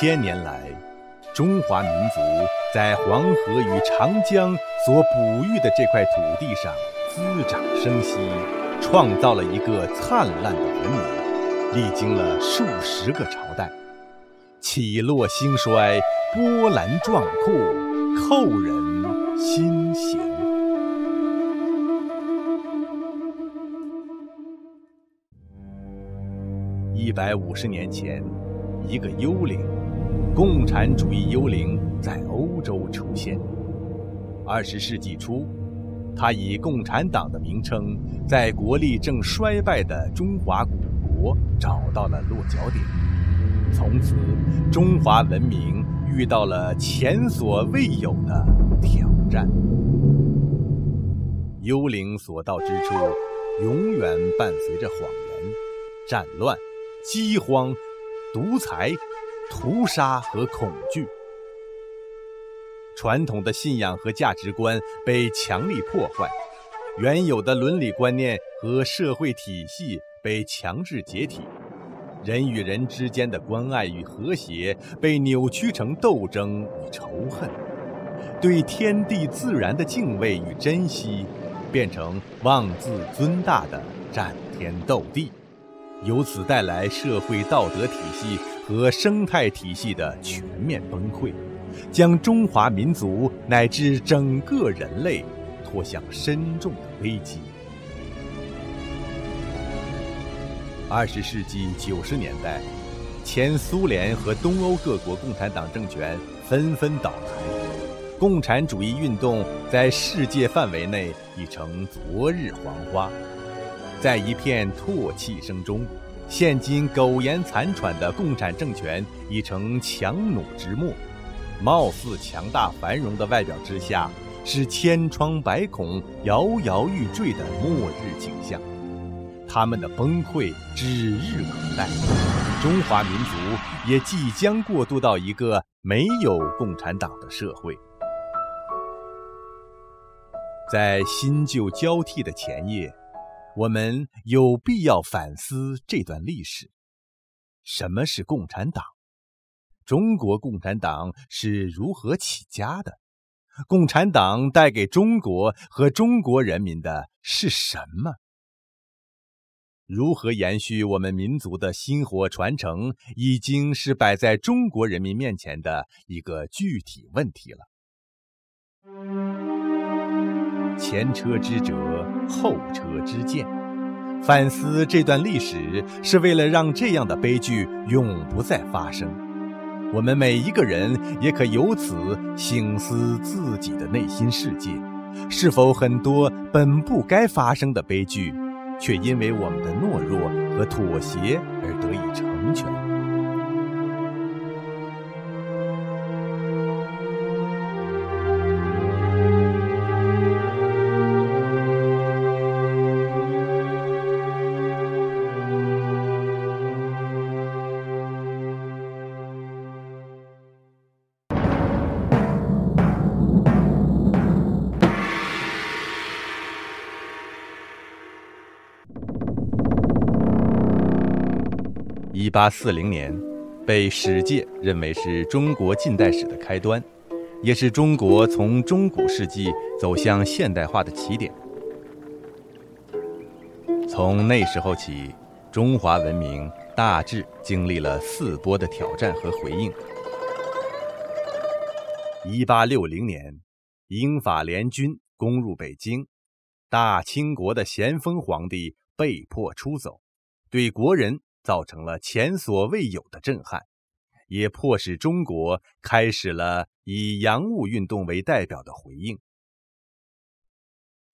千年来，中华民族在黄河与长江所哺育的这块土地上滋长生息，创造了一个灿烂的文明，历经了数十个朝代，起落兴衰，波澜壮阔，扣人心弦。一百五十年前，一个幽灵——共产主义幽灵在欧洲出现。二十世纪初，他以共产党的名称，在国力正衰败的中华古国找到了落脚点。从此，中华文明遇到了前所未有的挑战。幽灵所到之处，永远伴随着谎言、战乱。饥荒、独裁、屠杀和恐惧，传统的信仰和价值观被强力破坏，原有的伦理观念和社会体系被强制解体，人与人之间的关爱与和谐被扭曲成斗争与仇恨，对天地自然的敬畏与珍惜变成妄自尊大的战天斗地。由此带来社会道德体系和生态体系的全面崩溃，将中华民族乃至整个人类拖向深重的危机。二十世纪九十年代，前苏联和东欧各国共产党政权纷纷倒台，共产主义运动在世界范围内已成昨日黄花。在一片唾弃声中，现今苟延残喘的共产政权已成强弩之末，貌似强大繁荣的外表之下，是千疮百孔、摇摇欲坠的末日景象。他们的崩溃指日可待，中华民族也即将过渡到一个没有共产党的社会。在新旧交替的前夜。我们有必要反思这段历史：什么是共产党？中国共产党是如何起家的？共产党带给中国和中国人民的是什么？如何延续我们民族的薪火传承，已经是摆在中国人民面前的一个具体问题了。前车之辙，后车之鉴。反思这段历史，是为了让这样的悲剧永不再发生。我们每一个人也可由此醒思自己的内心世界：是否很多本不该发生的悲剧，却因为我们的懦弱和妥协而得以成八四零年，被史界认为是中国近代史的开端，也是中国从中古世纪走向现代化的起点。从那时候起，中华文明大致经历了四波的挑战和回应。一八六零年，英法联军攻入北京，大清国的咸丰皇帝被迫出走，对国人。造成了前所未有的震撼，也迫使中国开始了以洋务运动为代表的回应。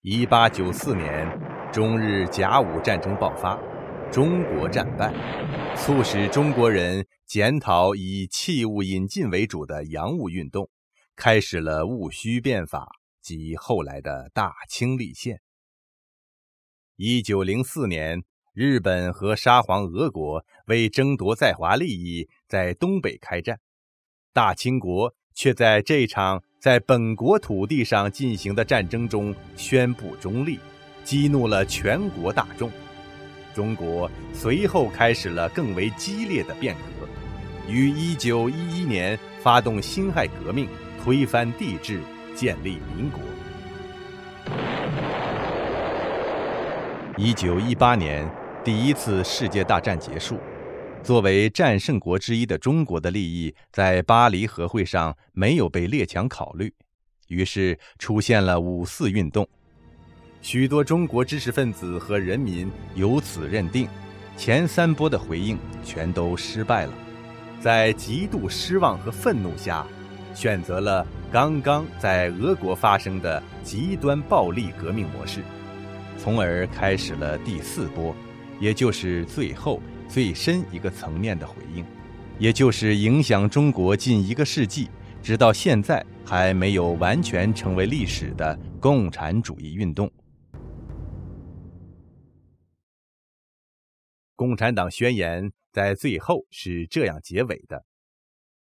一八九四年，中日甲午战争爆发，中国战败，促使中国人检讨以器物引进为主的洋务运动，开始了戊戌变法及后来的大清立宪。一九零四年。日本和沙皇俄国为争夺在华利益，在东北开战，大清国却在这场在本国土地上进行的战争中宣布中立，激怒了全国大众。中国随后开始了更为激烈的变革，于1911年发动辛亥革命，推翻帝制，建立民国。1918年，第一次世界大战结束。作为战胜国之一的中国的利益，在巴黎和会上没有被列强考虑，于是出现了五四运动。许多中国知识分子和人民由此认定，前三波的回应全都失败了，在极度失望和愤怒下，选择了刚刚在俄国发生的极端暴力革命模式，从而开始了第四波，也就是最后。最深一个层面的回应，也就是影响中国近一个世纪，直到现在还没有完全成为历史的共产主义运动。共产党宣言在最后是这样结尾的：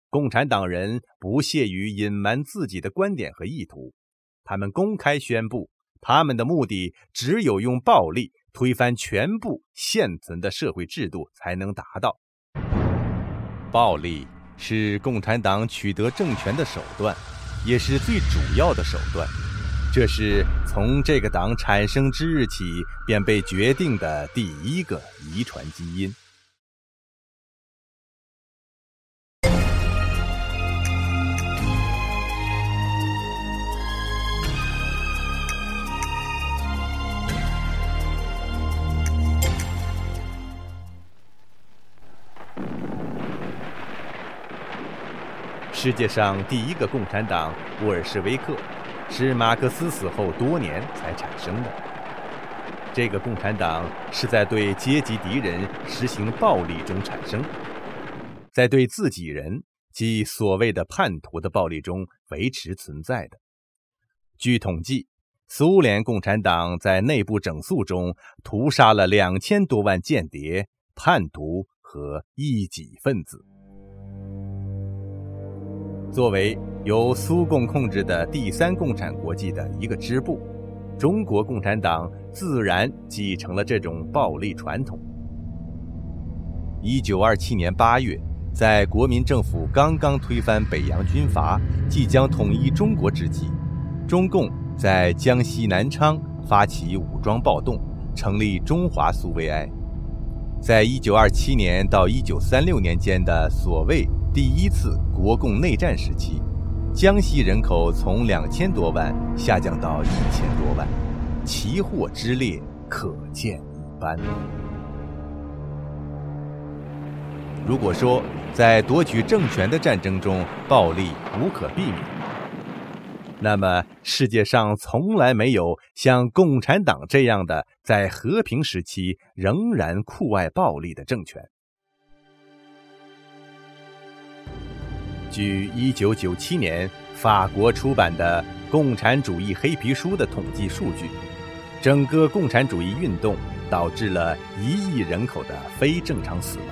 共产党人不屑于隐瞒自己的观点和意图，他们公开宣布，他们的目的只有用暴力。推翻全部现存的社会制度才能达到。暴力是共产党取得政权的手段，也是最主要的手段。这是从这个党产生之日起便被决定的第一个遗传基因。世界上第一个共产党布尔什维克，是马克思死后多年才产生的。这个共产党是在对阶级敌人实行暴力中产生，在对自己人即所谓的叛徒的暴力中维持存在的。据统计，苏联共产党在内部整肃中屠杀了两千多万间谍、叛徒和异己分子。作为由苏共控制的第三共产国际的一个支部，中国共产党自然继承了这种暴力传统。一九二七年八月，在国民政府刚刚推翻北洋军阀，即将统一中国之际，中共在江西南昌发起武装暴动，成立中华苏维埃。在一九二七年到一九三六年间的所谓。第一次国共内战时期，江西人口从两千多万下降到一千多万，奇祸之烈可见一斑。如果说在夺取政权的战争中暴力无可避免，那么世界上从来没有像共产党这样的在和平时期仍然酷爱暴力的政权。据1997年法国出版的《共产主义黑皮书》的统计数据，整个共产主义运动导致了一亿人口的非正常死亡，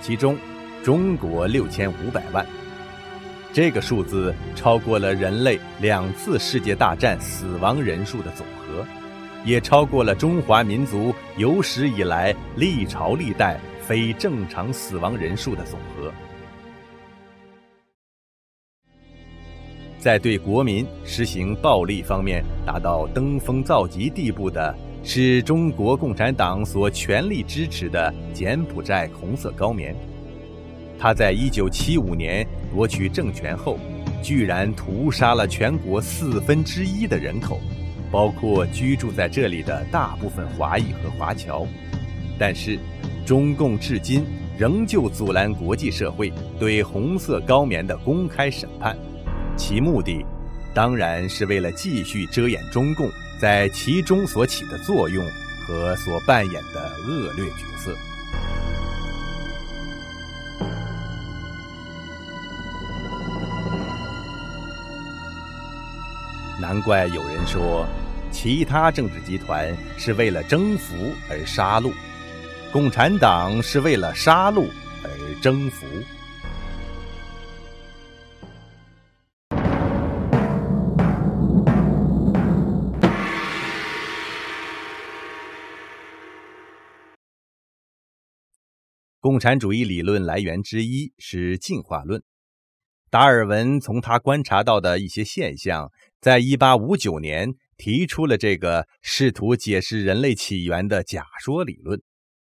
其中中国6500万。这个数字超过了人类两次世界大战死亡人数的总和，也超过了中华民族有史以来历朝历代非正常死亡人数的总和。在对国民实行暴力方面达到登峰造极地步的，是中国共产党所全力支持的柬埔寨红色高棉。他在一九七五年夺取政权后，居然屠杀了全国四分之一的人口，包括居住在这里的大部分华裔和华侨。但是，中共至今仍旧阻拦国际社会对红色高棉的公开审判。其目的，当然是为了继续遮掩中共在其中所起的作用和所扮演的恶劣角色。难怪有人说，其他政治集团是为了征服而杀戮，共产党是为了杀戮而征服。共产主义理论来源之一是进化论。达尔文从他观察到的一些现象，在1859年提出了这个试图解释人类起源的假说理论，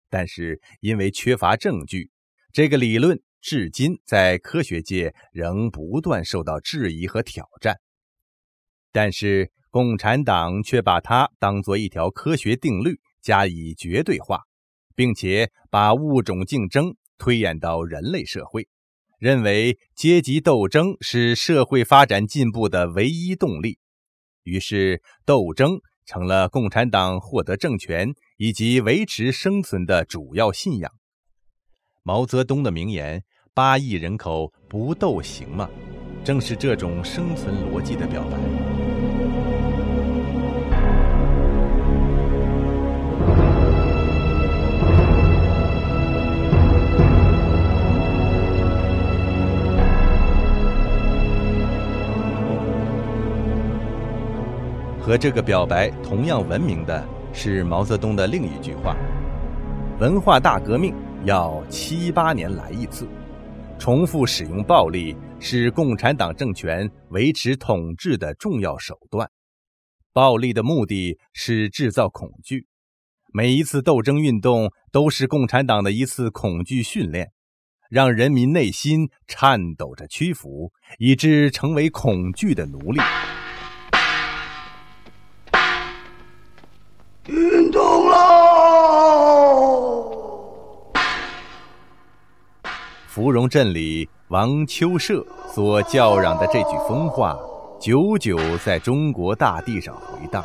但是因为缺乏证据，这个理论至今在科学界仍不断受到质疑和挑战。但是共产党却把它当作一条科学定律加以绝对化，并且把物种竞争推演到人类社会。认为阶级斗争是社会发展进步的唯一动力，于是斗争成了共产党获得政权以及维持生存的主要信仰。毛泽东的名言“八亿人口不斗行吗”，正是这种生存逻辑的表白。和这个表白同样闻名的是毛泽东的另一句话：“文化大革命要七八年来一次，重复使用暴力是共产党政权维持统治的重要手段。暴力的目的是制造恐惧，每一次斗争运动都是共产党的一次恐惧训练，让人民内心颤抖着屈服，以致成为恐惧的奴隶。”芙蓉镇里王秋社所叫嚷的这句疯话，久久在中国大地上回荡，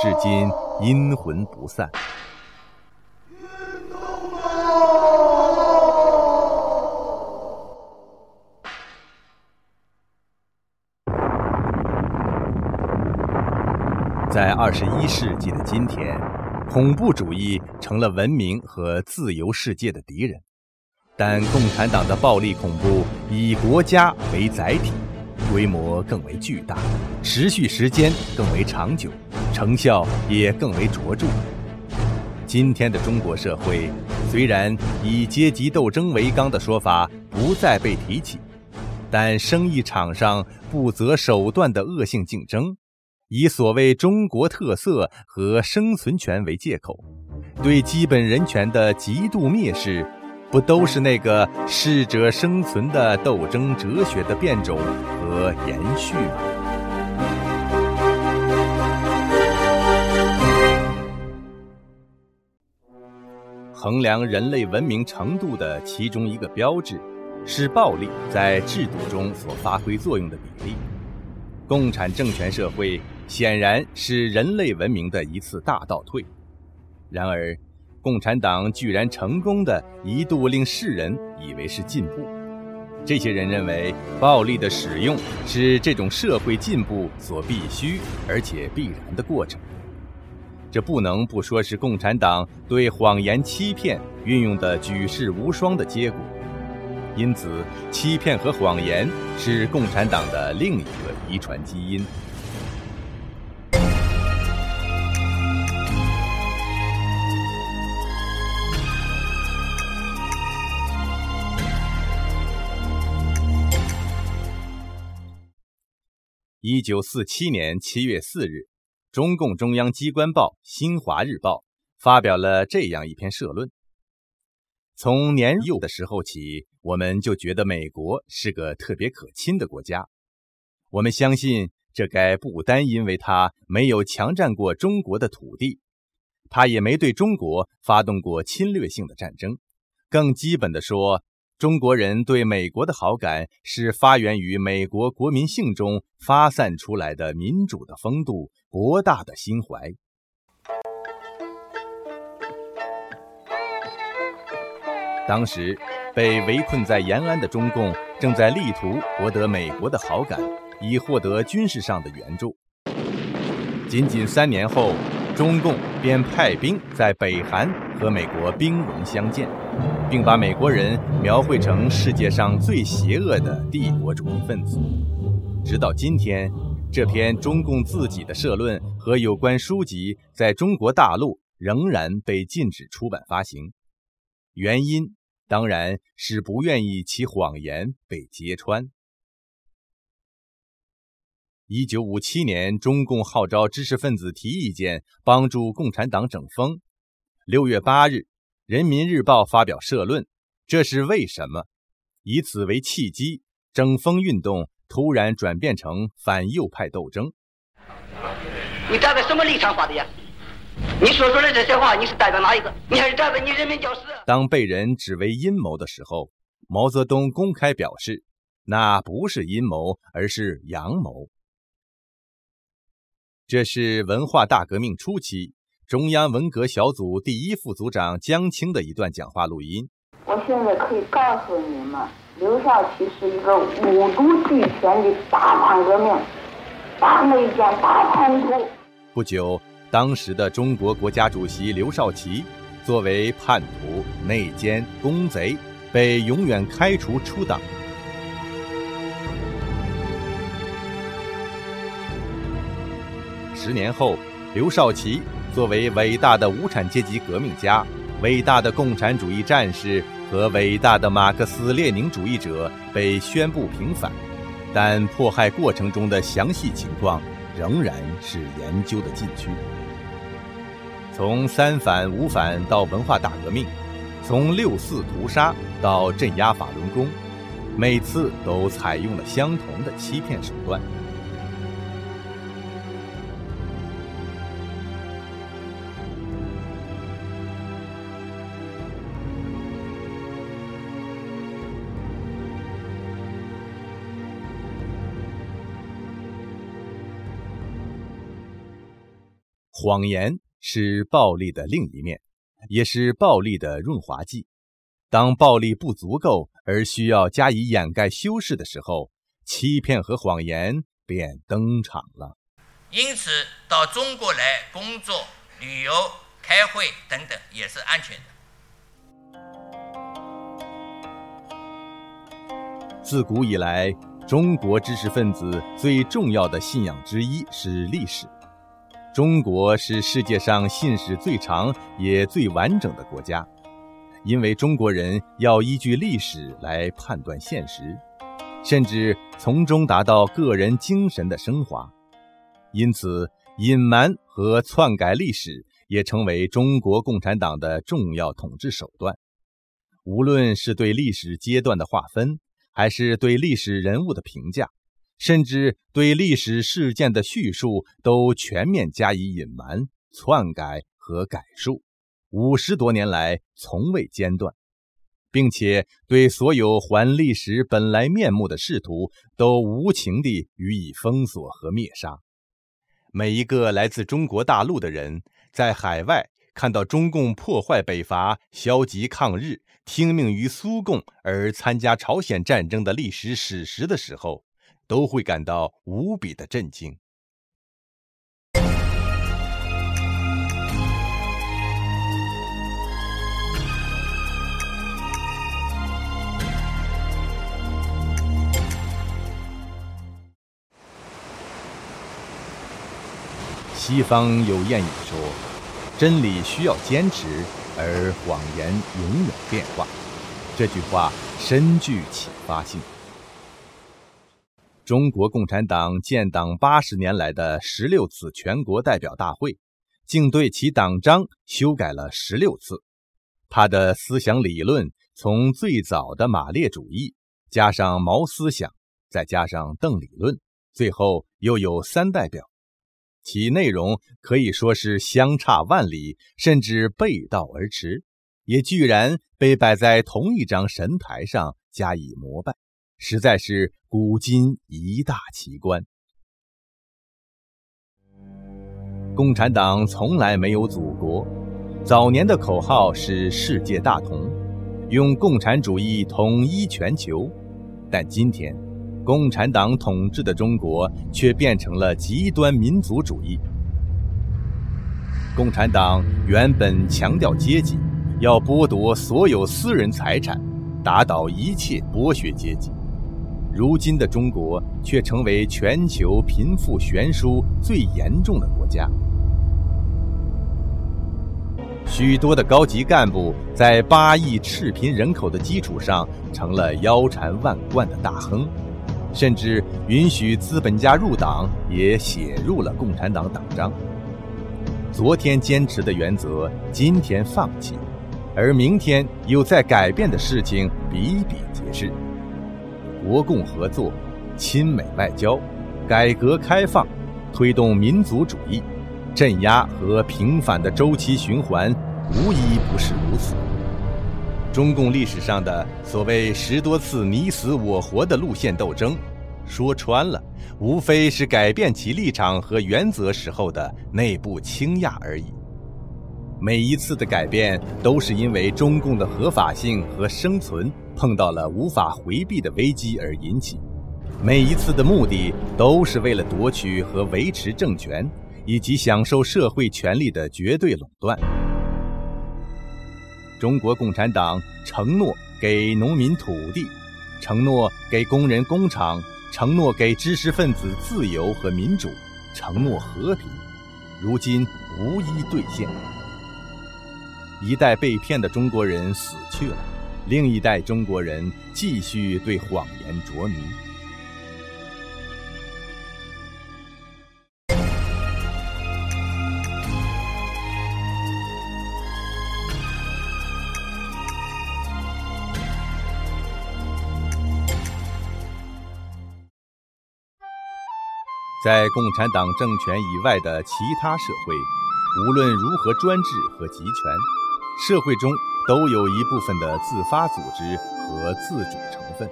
至今阴魂不散。在二十一世纪的今天，恐怖主义成了文明和自由世界的敌人。但共产党的暴力恐怖以国家为载体，规模更为巨大，持续时间更为长久，成效也更为卓著。今天的中国社会，虽然以阶级斗争为纲的说法不再被提起，但生意场上不择手段的恶性竞争。以所谓中国特色和生存权为借口，对基本人权的极度蔑视，不都是那个适者生存的斗争哲学的变种和延续吗？衡量人类文明程度的其中一个标志，是暴力在制度中所发挥作用的比例。共产政权社会。显然是人类文明的一次大倒退。然而，共产党居然成功的一度令世人以为是进步。这些人认为，暴力的使用是这种社会进步所必须而且必然的过程。这不能不说是共产党对谎言欺骗运用的举世无双的结果。因此，欺骗和谎言是共产党的另一个遗传基因。一九四七年七月四日，中共中央机关报《新华日报》发表了这样一篇社论：从年幼的时候起，我们就觉得美国是个特别可亲的国家。我们相信，这该不单因为他没有强占过中国的土地，他也没对中国发动过侵略性的战争。更基本的说，中国人对美国的好感是发源于美国国民性中发散出来的民主的风度、博大的心怀。当时被围困在延安的中共正在力图博得美国的好感，以获得军事上的援助。仅仅三年后。中共便派兵在北韩和美国兵戎相见，并把美国人描绘成世界上最邪恶的帝国主义分子。直到今天，这篇中共自己的社论和有关书籍在中国大陆仍然被禁止出版发行。原因当然是不愿意其谎言被揭穿。一九五七年，中共号召知识分子提意见，帮助共产党整风。六月八日，《人民日报》发表社论：“这是为什么？”以此为契机，整风运动突然转变成反右派斗争。你站在什么立场发的言？你说出来这些话，你是代表哪一个？你还是站在你人民教师？当被人指为阴谋的时候，毛泽东公开表示，那不是阴谋，而是阳谋。这是文化大革命初期中央文革小组第一副组长江青的一段讲话录音。我现在可以告诉你们，刘少奇是一个五毒俱全的大叛革命、大内奸、大叛徒。不久，当时的中国国家主席刘少奇作为叛徒、内奸、公贼，被永远开除出党。十年后，刘少奇作为伟大的无产阶级革命家、伟大的共产主义战士和伟大的马克思列宁主义者被宣布平反，但迫害过程中的详细情况仍然是研究的禁区。从三反五反到文化大革命，从六四屠杀到镇压法轮功，每次都采用了相同的欺骗手段。谎言是暴力的另一面，也是暴力的润滑剂。当暴力不足够而需要加以掩盖修饰的时候，欺骗和谎言便登场了。因此，到中国来工作、旅游、开会等等也是安全的。自古以来，中国知识分子最重要的信仰之一是历史。中国是世界上信史最长也最完整的国家，因为中国人要依据历史来判断现实，甚至从中达到个人精神的升华。因此，隐瞒和篡改历史也成为中国共产党的重要统治手段。无论是对历史阶段的划分，还是对历史人物的评价。甚至对历史事件的叙述都全面加以隐瞒、篡改和改述，五十多年来从未间断，并且对所有还历史本来面目的仕途都无情地予以封锁和灭杀。每一个来自中国大陆的人，在海外看到中共破坏北伐、消极抗日、听命于苏共而参加朝鲜战争的历史史实的时候，都会感到无比的震惊。西方有谚语说：“真理需要坚持，而谎言永远变化。”这句话深具启发性。中国共产党建党八十年来的十六次全国代表大会，竟对其党章修改了十六次。他的思想理论从最早的马列主义，加上毛思想，再加上邓理论，最后又有三代表，其内容可以说是相差万里，甚至背道而驰，也居然被摆在同一张神台上加以膜拜。实在是古今一大奇观。共产党从来没有祖国，早年的口号是“世界大同”，用共产主义统一全球。但今天，共产党统治的中国却变成了极端民族主义。共产党原本强调阶级，要剥夺所有私人财产，打倒一切剥削阶级。如今的中国却成为全球贫富悬殊最严重的国家。许多的高级干部在八亿赤贫人口的基础上成了腰缠万贯的大亨，甚至允许资本家入党，也写入了共产党党章。昨天坚持的原则，今天放弃，而明天有在改变的事情比比皆是。国共合作、亲美外交、改革开放、推动民族主义。镇压和平反的周期循环，无一不是如此。中共历史上的所谓十多次你死我活的路线斗争，说穿了，无非是改变其立场和原则时候的内部倾轧而已。每一次的改变，都是因为中共的合法性和生存碰到了无法回避的危机而引起。每一次的目的，都是为了夺取和维持政权。以及享受社会权力的绝对垄断。中国共产党承诺给农民土地，承诺给工人工厂，承诺给知识分子自由和民主，承诺和平，如今无一兑现。一代被骗的中国人死去了，另一代中国人继续对谎言着迷。在共产党政权以外的其他社会，无论如何专制和集权，社会中都有一部分的自发组织和自主成分。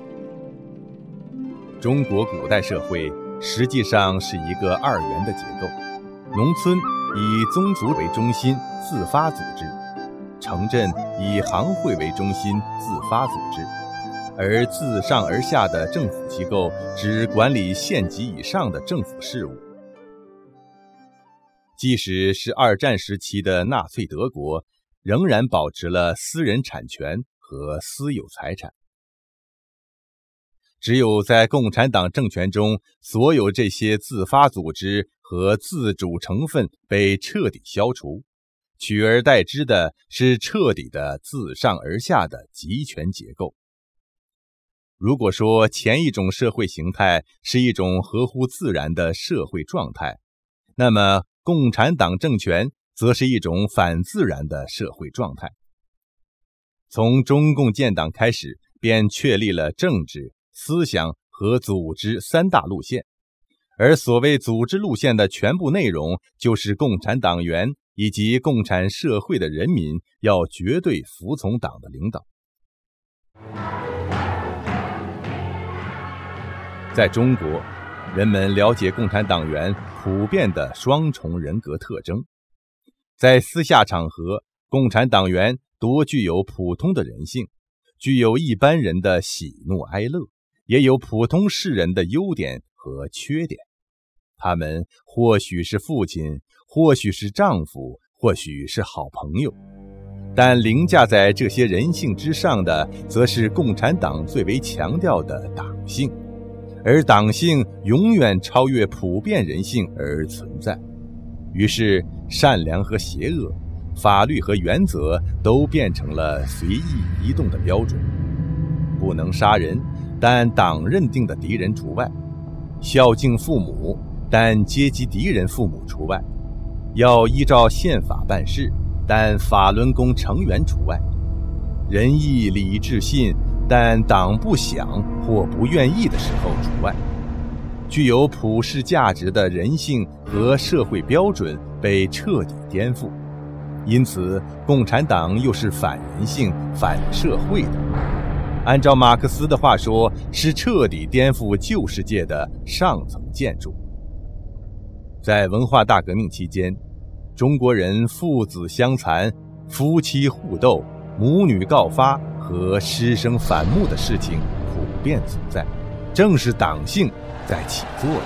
中国古代社会实际上是一个二元的结构：农村以宗族为中心，自发组织；城镇以行会为中心，自发组织。而自上而下的政府机构只管理县级以上的政府事务。即使是二战时期的纳粹德国，仍然保持了私人产权和私有财产。只有在共产党政权中，所有这些自发组织和自主成分被彻底消除，取而代之的是彻底的自上而下的集权结构。如果说前一种社会形态是一种合乎自然的社会状态，那么共产党政权则是一种反自然的社会状态。从中共建党开始，便确立了政治、思想和组织三大路线，而所谓组织路线的全部内容，就是共产党员以及共产社会的人民要绝对服从党的领导。在中国，人们了解共产党员普遍的双重人格特征。在私下场合，共产党员多具有普通的人性，具有一般人的喜怒哀乐，也有普通世人的优点和缺点。他们或许是父亲，或许是丈夫，或许是好朋友，但凌驾在这些人性之上的，则是共产党最为强调的党性。而党性永远超越普遍人性而存在，于是善良和邪恶、法律和原则都变成了随意移动的标准。不能杀人，但党认定的敌人除外；孝敬父母，但阶级敌人父母除外；要依照宪法办事，但法轮功成员除外；仁义礼智信。但党不想或不愿意的时候除外，具有普世价值的人性和社会标准被彻底颠覆，因此共产党又是反人性、反社会的。按照马克思的话说，是彻底颠覆旧世界的上层建筑。在文化大革命期间，中国人父子相残、夫妻互斗、母女告发。和师生反目的事情普遍存在，正是党性在起作用。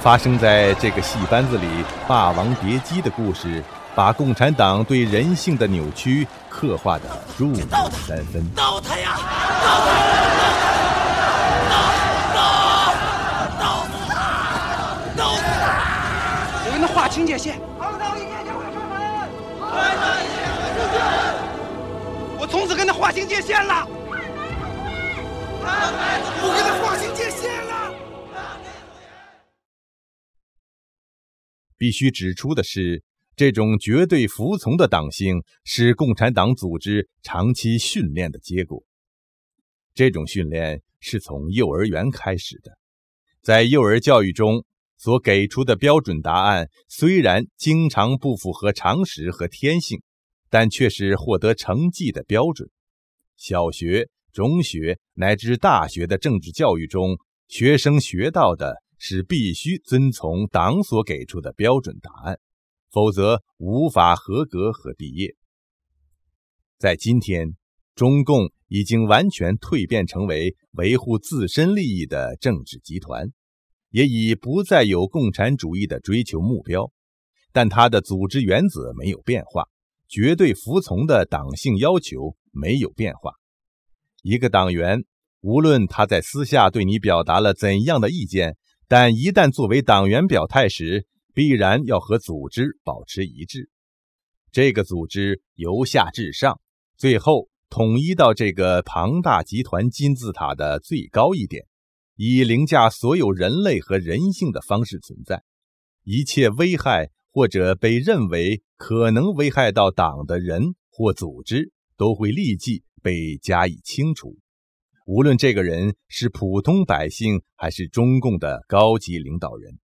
发生在这个戏班子里，《霸王别姬》的故事，把共产党对人性的扭曲刻画的入木三分。刀他呀！刀他！刀刀刀他！刀他！我跟他划清界限。我从此跟他划清界限了，我跟他划清必须指出的是，这种绝对服从的党性是共产党组织长期训练的结果。这种训练是从幼儿园开始的，在幼儿教育中所给出的标准答案，虽然经常不符合常识和天性，但却是获得成绩的标准。小学、中学乃至大学的政治教育中，学生学到的。是必须遵从党所给出的标准答案，否则无法合格和毕业。在今天，中共已经完全蜕变成为维护自身利益的政治集团，也已不再有共产主义的追求目标，但它的组织原则没有变化，绝对服从的党性要求没有变化。一个党员，无论他在私下对你表达了怎样的意见，但一旦作为党员表态时，必然要和组织保持一致。这个组织由下至上，最后统一到这个庞大集团金字塔的最高一点，以凌驾所有人类和人性的方式存在。一切危害或者被认为可能危害到党的人或组织，都会立即被加以清除。无论这个人是普通百姓，还是中共的高级领导人，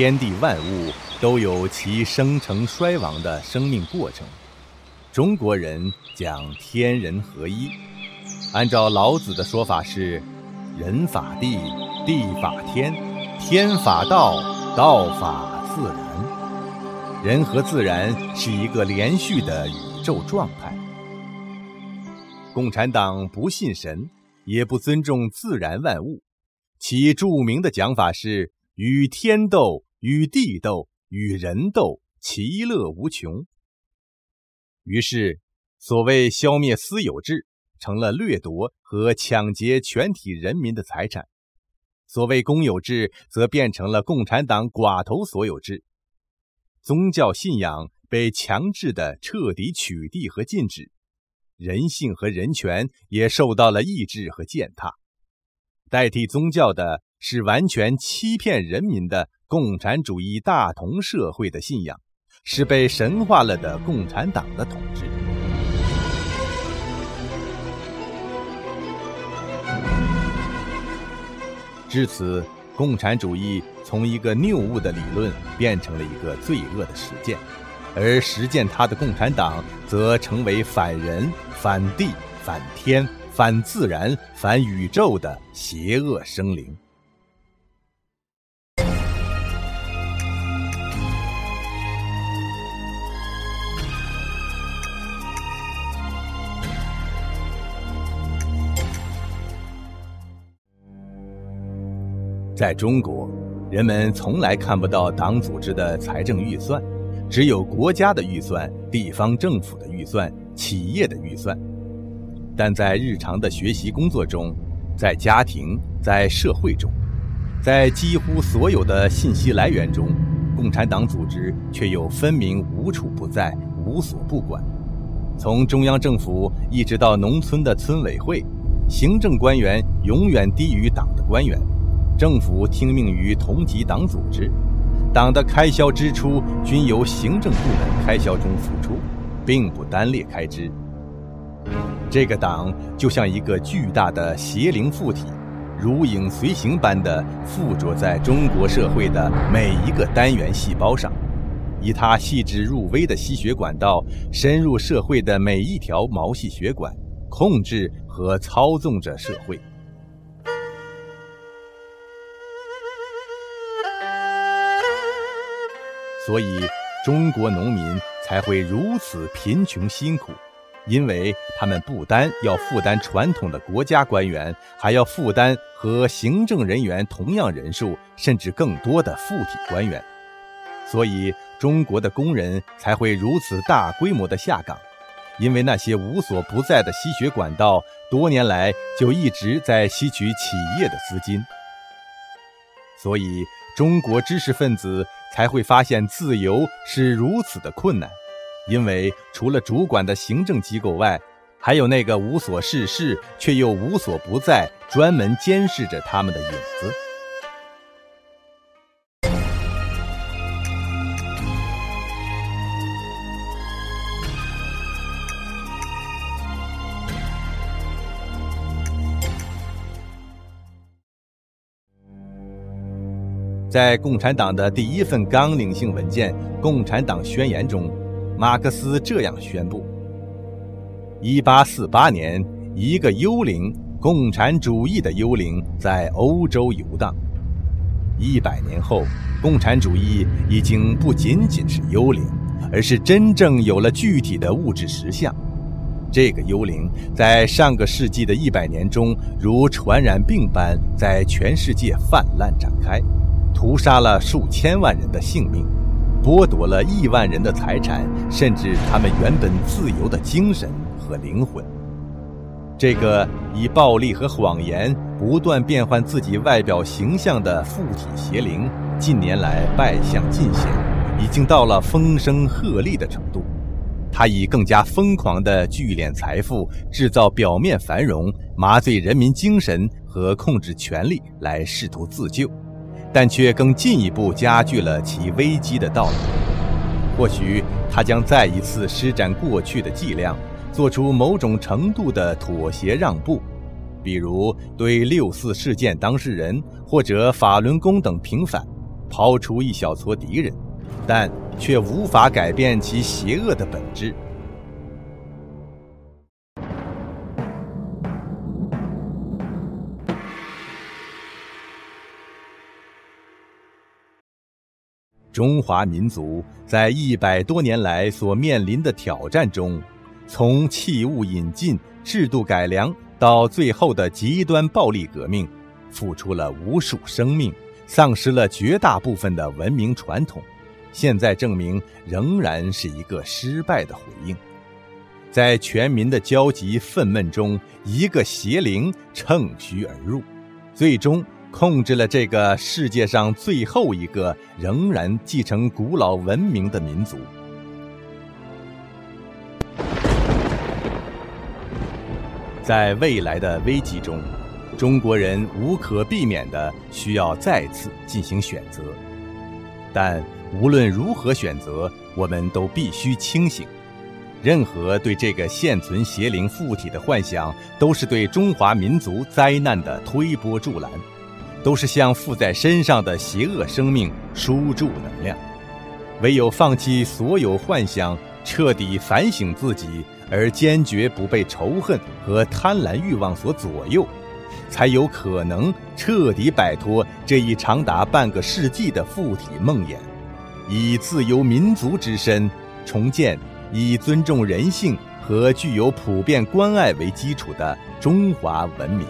天地万物。都有其生成衰亡的生命过程。中国人讲天人合一，按照老子的说法是：人法地，地法天，天法道，道法自然。人和自然是一个连续的宇宙状态。共产党不信神，也不尊重自然万物，其著名的讲法是：与天斗，与地斗。与人斗，其乐无穷。于是，所谓消灭私有制，成了掠夺和抢劫全体人民的财产；所谓公有制，则变成了共产党寡头所有制。宗教信仰被强制的彻底取缔和禁止，人性和人权也受到了抑制和践踏。代替宗教的是完全欺骗人民的。共产主义大同社会的信仰，是被神化了的共产党的统治。至此，共产主义从一个谬误的理论变成了一个罪恶的实践，而实践它的共产党则成为反人、反地、反天、反自然、反宇宙的邪恶生灵。在中国，人们从来看不到党组织的财政预算，只有国家的预算、地方政府的预算、企业的预算。但在日常的学习工作中，在家庭、在社会中，在几乎所有的信息来源中，共产党组织却又分明无处不在、无所不管。从中央政府一直到农村的村委会，行政官员永远低于党的官员。政府听命于同级党组织，党的开销支出均由行政部门开销中付出，并不单列开支。这个党就像一个巨大的邪灵附体，如影随形般的附着在中国社会的每一个单元细胞上，以它细致入微的吸血管道深入社会的每一条毛细血管，控制和操纵着社会。所以，中国农民才会如此贫穷辛苦，因为他们不单要负担传统的国家官员，还要负担和行政人员同样人数甚至更多的附体官员，所以中国的工人才会如此大规模的下岗。因为那些无所不在的吸血管道，多年来就一直在吸取企业的资金，所以中国知识分子才会发现自由是如此的困难。因为除了主管的行政机构外，还有那个无所事事却又无所不在、专门监视着他们的影子。在共产党的第一份纲领性文件《共产党宣言》中，马克思这样宣布：一八四八年，一个幽灵——共产主义的幽灵，在欧洲游荡。一百年后，共产主义已经不仅仅是幽灵，而是真正有了具体的物质实相。这个幽灵在上个世纪的一百年中，如传染病般在全世界泛滥展开。屠杀了数千万人的性命，剥夺了亿万人的财产，甚至他们原本自由的精神和灵魂。这个以暴力和谎言不断变换自己外表形象的附体邪灵，近年来败相尽显，已经到了风声鹤唳的程度。他以更加疯狂的聚敛财富、制造表面繁荣、麻醉人民精神和控制权力来试图自救。但却更进一步加剧了其危机的到来。或许他将再一次施展过去的伎俩，做出某种程度的妥协让步，比如对六四事件当事人或者法轮功等平反，抛出一小撮敌人，但却无法改变其邪恶的本质。中华民族在一百多年来所面临的挑战中，从器物引进、制度改良到最后的极端暴力革命，付出了无数生命，丧失了绝大部分的文明传统。现在证明，仍然是一个失败的回应。在全民的焦急愤懑中，一个邪灵乘虚而入，最终。控制了这个世界上最后一个仍然继承古老文明的民族。在未来的危机中，中国人无可避免的需要再次进行选择。但无论如何选择，我们都必须清醒。任何对这个现存邪灵附体的幻想，都是对中华民族灾难的推波助澜。都是向附在身上的邪恶生命输注能量。唯有放弃所有幻想，彻底反省自己，而坚决不被仇恨和贪婪欲望所左右，才有可能彻底摆脱这一长达半个世纪的附体梦魇，以自由民族之身重建以尊重人性和具有普遍关爱为基础的中华文明。